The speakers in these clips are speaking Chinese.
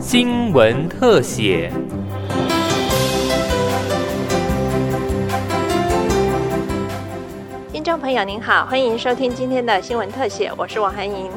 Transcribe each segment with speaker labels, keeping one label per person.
Speaker 1: 新闻特写。
Speaker 2: 听众朋友您好，欢迎收听今天的新闻特写，我是王涵莹。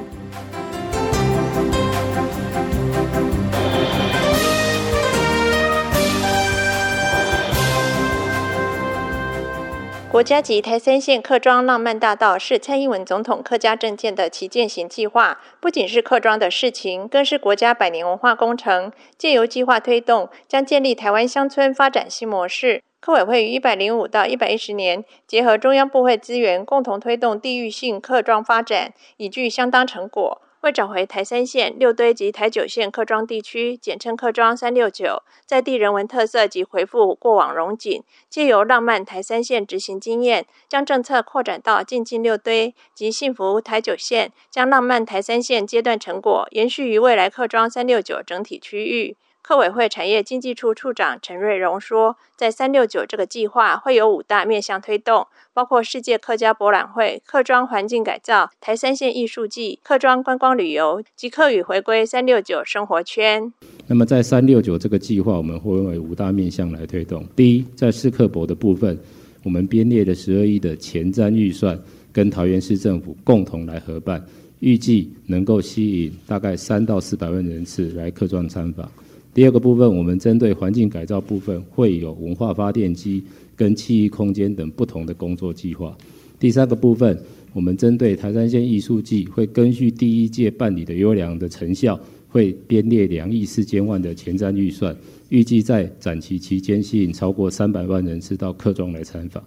Speaker 2: 国家级台三线客庄浪漫大道是蔡英文总统客家政见的旗舰型计划，不仅是客庄的事情，更是国家百年文化工程。借由计划推动，将建立台湾乡村发展新模式。客委会于一百零五到一百一十年，结合中央部会资源，共同推动地域性客庄发展，已具相当成果。为找回台三线、六堆及台九线客庄地区，简称客庄三六九，在地人文特色及回复过往荣景，借由浪漫台三线执行经验，将政策扩展到近近六堆及幸福台九线，将浪漫台三线阶段成果延续于未来客庄三六九整体区域。客委会产业经济处处长陈瑞荣说，在三六九这个计划会有五大面向推动，包括世界客家博览会、客庄环境改造、台三线艺术季、客庄观光旅游及客语回归三六九生活圈。
Speaker 3: 那么在三六九这个计划，我们会分为五大面向来推动。第一，在市客博的部分，我们编列的十二亿的前瞻预算，跟桃园市政府共同来合办，预计能够吸引大概三到四百万人次来客庄参访。第二个部分，我们针对环境改造部分，会有文化发电机跟记忆空间等不同的工作计划。第三个部分，我们针对台山县艺术季，会根据第一届办理的优良的成效，会编列两亿四千万的前瞻预算，预计在展期期间吸引超过三百万人次到客庄来参访。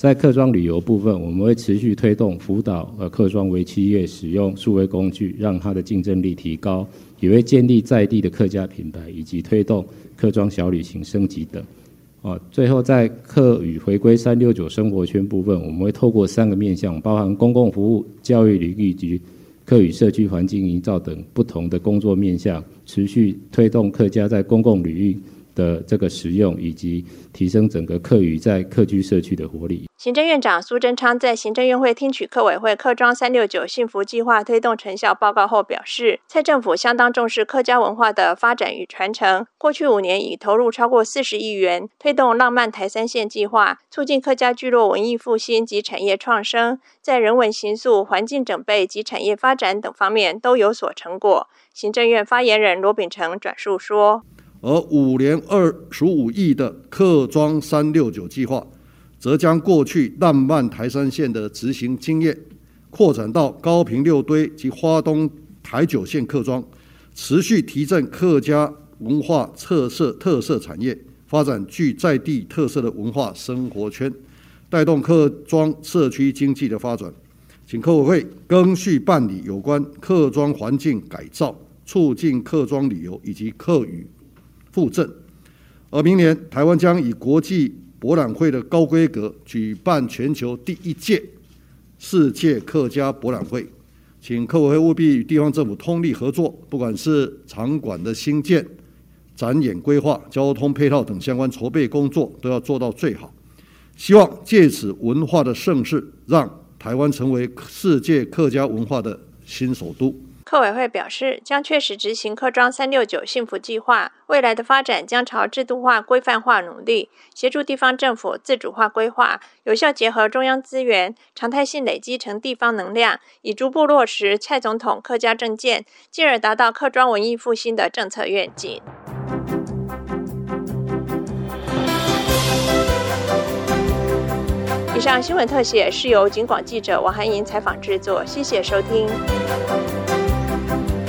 Speaker 3: 在客庄旅游部分，我们会持续推动辅导呃客庄为企业使用数位工具，让它的竞争力提高，也会建立在地的客家品牌，以及推动客庄小旅行升级等。哦，最后在客语回归三六九生活圈部分，我们会透过三个面向，包含公共服务、教育领域及客语社区环境营造等不同的工作面向，持续推动客家在公共领域。的这个使用，以及提升整个客语在客居社区的活力。
Speaker 2: 行政院长苏贞昌在行政院会听取客委会客庄三六九幸福计划推动成效报告后表示，蔡政府相当重视客家文化的发展与传承。过去五年已投入超过四十亿元，推动浪漫台三线计划，促进客家聚落文艺复兴及产业创生，在人文形塑、环境整备及产业发展等方面都有所成果。行政院发言人罗秉成转述说。
Speaker 4: 而五年二十五亿的客庄三六九计划，则将过去烂漫台山线的执行经验，扩展到高平六堆及花东台九线客庄，持续提振客家文化特色特色产业，发展具在地特色的文化生活圈，带动客庄社区经济的发展。请客委会更续办理有关客庄环境改造、促进客庄旅游以及客语。附赠，而明年台湾将以国际博览会的高规格举办全球第一届世界客家博览会，请客委会务必与地方政府通力合作，不管是场馆的兴建、展演规划、交通配套等相关筹备工作，都要做到最好。希望借此文化的盛世，让台湾成为世界客家文化的新首都。
Speaker 2: 客委会表示，将确实执行客庄三六九幸福计划，未来的发展将朝制度化、规范化努力，协助地方政府自主化规划，有效结合中央资源，常态性累积成地方能量，以逐步落实蔡总统客家政见，进而达到客庄文艺复兴的政策愿景。以上新闻特写是由警广记者王涵莹采访制作，谢谢收听。Thank you.